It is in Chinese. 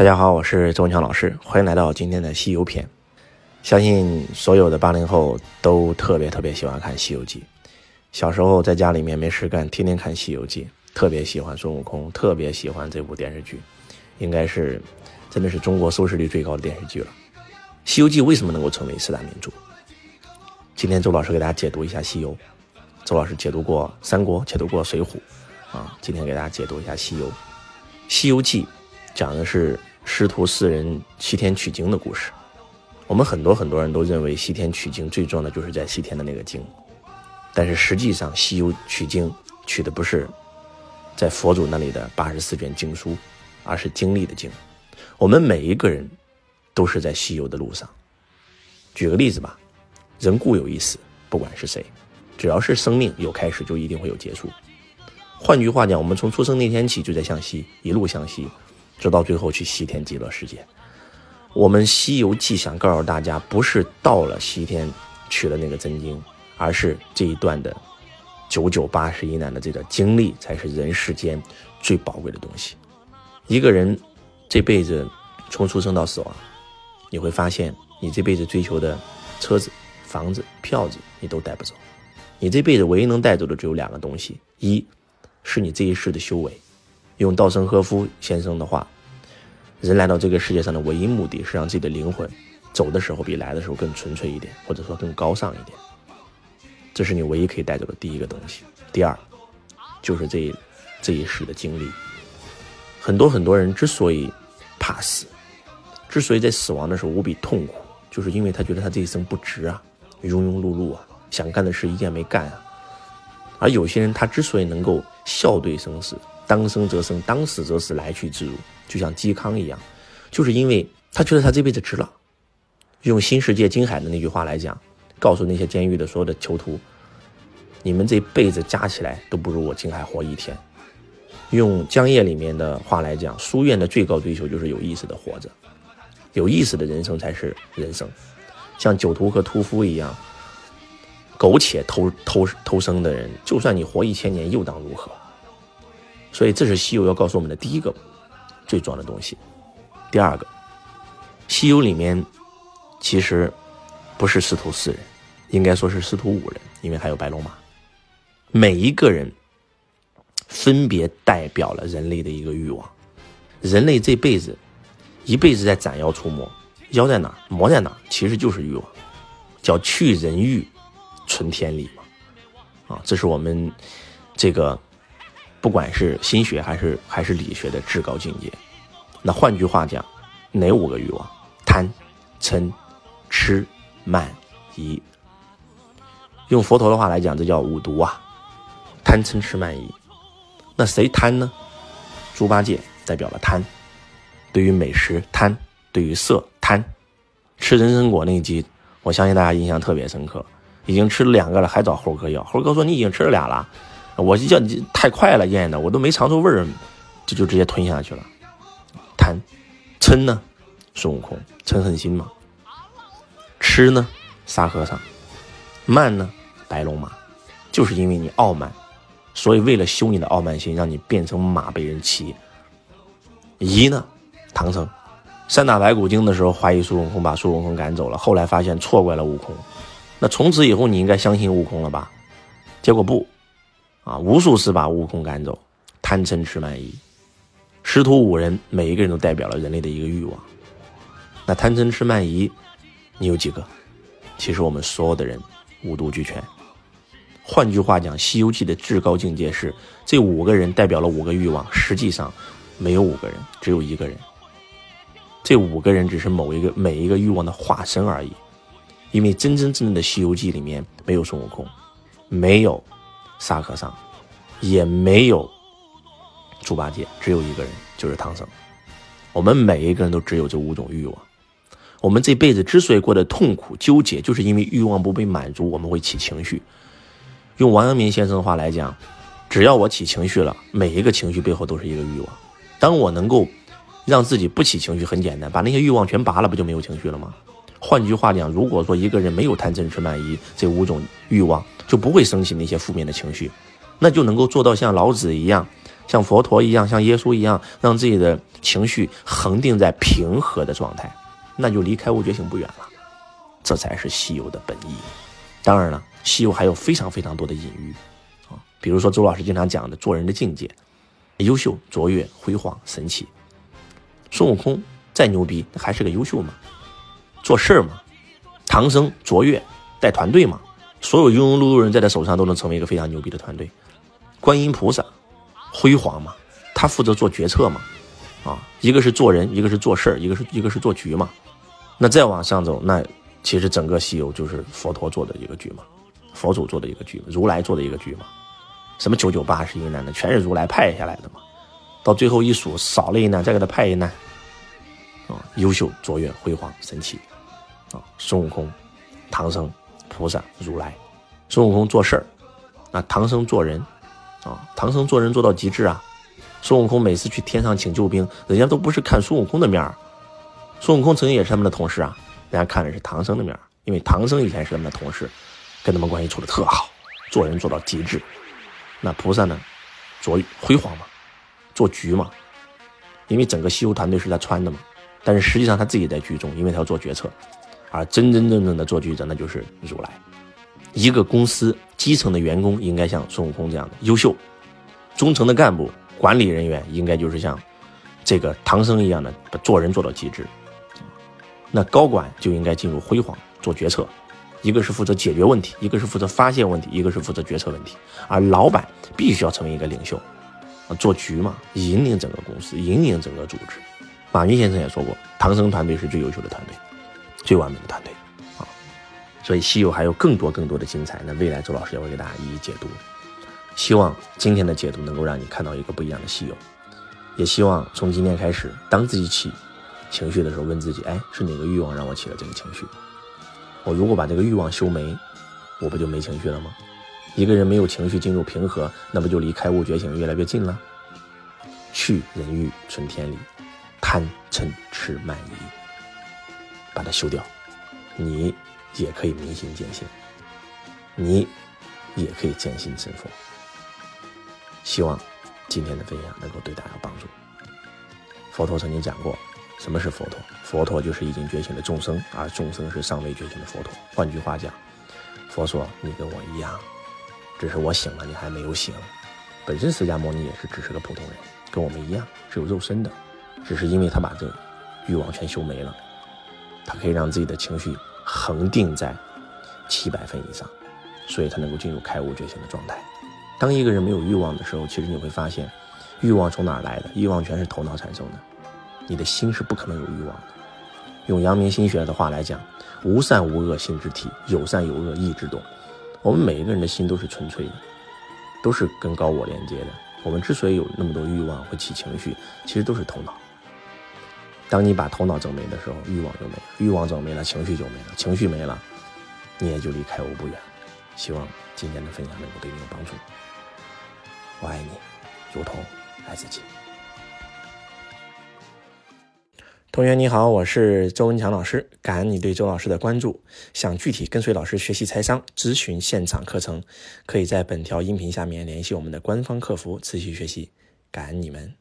大家好，我是周文强老师，欢迎来到今天的西游篇。相信所有的八零后都特别特别喜欢看《西游记》。小时候在家里面没事干，天天看《西游记》，特别喜欢孙悟空，特别喜欢这部电视剧，应该是真的是中国收视率最高的电视剧了。《西游记》为什么能够成为四大名著？今天周老师给大家解读一下《西游》。周老师解读过《三国》，解读过《水浒》，啊，今天给大家解读一下《西游》。《西游记》讲的是师徒四人西天取经的故事。我们很多很多人都认为西天取经最重要的就是在西天的那个经，但是实际上西游取经取的不是在佛祖那里的八十四卷经书，而是经历的经。我们每一个人都是在西游的路上。举个例子吧，人固有一死，不管是谁，只要是生命有开始，就一定会有结束。换句话讲，我们从出生那天起就在向西，一路向西，直到最后去西天极乐世界。我们《西游记》想告诉大家，不是到了西天取了那个真经，而是这一段的九九八十一难的这个经历，才是人世间最宝贵的东西。一个人这辈子从出生到死亡，你会发现，你这辈子追求的车子、房子、票子，你都带不走。你这辈子唯一能带走的只有两个东西：一是你这一世的修为。用稻盛和夫先生的话。人来到这个世界上的唯一目的是让自己的灵魂走的时候比来的时候更纯粹一点，或者说更高尚一点。这是你唯一可以带走的第一个东西。第二，就是这这一世的经历。很多很多人之所以怕死，之所以在死亡的时候无比痛苦，就是因为他觉得他这一生不值啊，庸庸碌碌啊，想干的事一件没干啊。而有些人他之所以能够笑对生死。当生则生，当死则死，来去自如，就像嵇康一样，就是因为他觉得他这辈子值了。用新世界金海的那句话来讲，告诉那些监狱的所有的囚徒，你们这辈子加起来都不如我金海活一天。用江夜里面的话来讲，书院的最高追求就是有意识的活着，有意识的人生才是人生。像酒徒和屠夫一样，苟且偷偷偷生的人，就算你活一千年，又当如何？所以，这是西游要告诉我们的第一个最重要的东西。第二个，西游里面其实不是师徒四人，应该说是师徒五人，因为还有白龙马。每一个人分别代表了人类的一个欲望。人类这辈子一辈子在斩妖除魔，妖在哪魔在哪其实就是欲望，叫去人欲，存天理嘛。啊，这是我们这个。不管是心学还是还是理学的至高境界，那换句话讲，哪五个欲望？贪、嗔、痴、慢、疑。用佛陀的话来讲，这叫五毒啊！贪、嗔、痴、慢、疑。那谁贪呢？猪八戒代表了贪，对于美食贪，对于色贪。吃人参果那一集，我相信大家印象特别深刻。已经吃了两个了，还找猴哥要。猴哥说：“你已经吃了俩了。”我就叫你太快了，咽的我都没尝出味儿，就就直接吞下去了。贪，嗔呢？孙悟空嗔恨心嘛。痴呢？沙和尚。慢呢？白龙马。就是因为你傲慢，所以为了修你的傲慢心，让你变成马被人骑。疑呢？唐僧。三打白骨精的时候怀疑孙悟空，把孙悟空赶走了，后来发现错怪了悟空。那从此以后你应该相信悟空了吧？结果不。啊！无数次把悟空赶走，贪嗔痴慢疑，师徒五人，每一个人都代表了人类的一个欲望。那贪嗔痴慢疑，你有几个？其实我们所有的人五毒俱全。换句话讲，《西游记》的至高境界是这五个人代表了五个欲望，实际上没有五个人，只有一个人。这五个人只是某一个每一个欲望的化身而已。因为真真正正的《西游记》里面没有孙悟空，没有。沙和尚也没有猪八戒，只有一个人，就是唐僧。我们每一个人都只有这五种欲望。我们这辈子之所以过得痛苦纠结，就是因为欲望不被满足，我们会起情绪。用王阳明先生的话来讲，只要我起情绪了，每一个情绪背后都是一个欲望。当我能够让自己不起情绪，很简单，把那些欲望全拔了，不就没有情绪了吗？换句话讲，如果说一个人没有贪嗔痴慢疑这五种欲望，就不会升起那些负面的情绪，那就能够做到像老子一样，像佛陀一样，像耶稣一样，让自己的情绪恒定在平和的状态，那就离开悟觉醒不远了。这才是西游的本意。当然了，西游还有非常非常多的隐喻啊，比如说周老师经常讲的做人的境界，优秀、卓越、辉煌、神奇。孙悟空再牛逼，还是个优秀嘛，做事儿嘛。唐僧卓越，带团队嘛，所有庸庸碌碌人在他手上都能成为一个非常牛逼的团队。观音菩萨辉煌嘛，他负责做决策嘛，啊，一个是做人，一个是做事儿，一个是一个是做局嘛。那再往上走，那。其实整个西游就是佛陀做的一个局嘛，佛祖做的一个局，如来做的一个局嘛。什么九九八十一难的，全是如来派下来的嘛。到最后一数，少了一难，再给他派一难。啊，优秀、卓越、辉煌、神奇。啊，孙悟空、唐僧、菩萨、如来。孙悟空做事儿，啊，唐僧做人。啊，唐僧做人做到极致啊。孙悟空每次去天上请救兵，人家都不是看孙悟空的面儿。孙悟空曾经也是他们的同事啊。人家看的是唐僧的面儿因为唐僧以前是他们的同事，跟他们关系处的特好，做人做到极致。那菩萨呢，做辉煌嘛，做局嘛，因为整个西游团队是他穿的嘛。但是实际上他自己在局中，因为他要做决策，而真真正正的做局者那就是如来。一个公司基层的员工应该像孙悟空这样的优秀，中层的干部管理人员应该就是像这个唐僧一样的，做人做到极致。那高管就应该进入辉煌做决策，一个是负责解决问题，一个是负责发现问题，一个是负责决策问题。而老板必须要成为一个领袖，做局嘛，引领整个公司，引领整个组织。马云先生也说过，唐僧团队是最优秀的团队，最完美的团队，啊，所以西游还有更多更多的精彩。那未来周老师也会给大家一一解读。希望今天的解读能够让你看到一个不一样的西游，也希望从今天开始，当自己起。情绪的时候，问自己：哎，是哪个欲望让我起了这个情绪？我如果把这个欲望修没，我不就没情绪了吗？一个人没有情绪进入平和，那不就离开悟觉醒越来越近了？去人欲存天理，贪嗔痴慢疑，把它修掉，你也可以明心见性，你也可以见性成佛。希望今天的分享能够对大家帮助。佛陀曾经讲过。什么是佛陀？佛陀就是已经觉醒的众生，而众生是尚未觉醒的佛陀。换句话讲，佛说你跟我一样，只是我醒了，你还没有醒。本身释迦牟尼也是只是个普通人，跟我们一样是有肉身的，只是因为他把这欲望全修没了，他可以让自己的情绪恒定在七百分以上，所以他能够进入开悟觉醒的状态。当一个人没有欲望的时候，其实你会发现，欲望从哪儿来的？欲望全是头脑产生的。你的心是不可能有欲望的。用阳明心学的话来讲，无善无恶心之体，有善有恶意之动。我们每一个人的心都是纯粹的，都是跟高我连接的。我们之所以有那么多欲望会起情绪，其实都是头脑。当你把头脑整没的时候，欲望就没了；欲望整没了，情绪就没了；情绪没了，你也就离开我不远。希望今天的分享能够对你有帮助。我爱你，如同爱自己。同学你好，我是周文强老师，感恩你对周老师的关注。想具体跟随老师学习财商、咨询现场课程，可以在本条音频下面联系我们的官方客服，持续学习。感恩你们。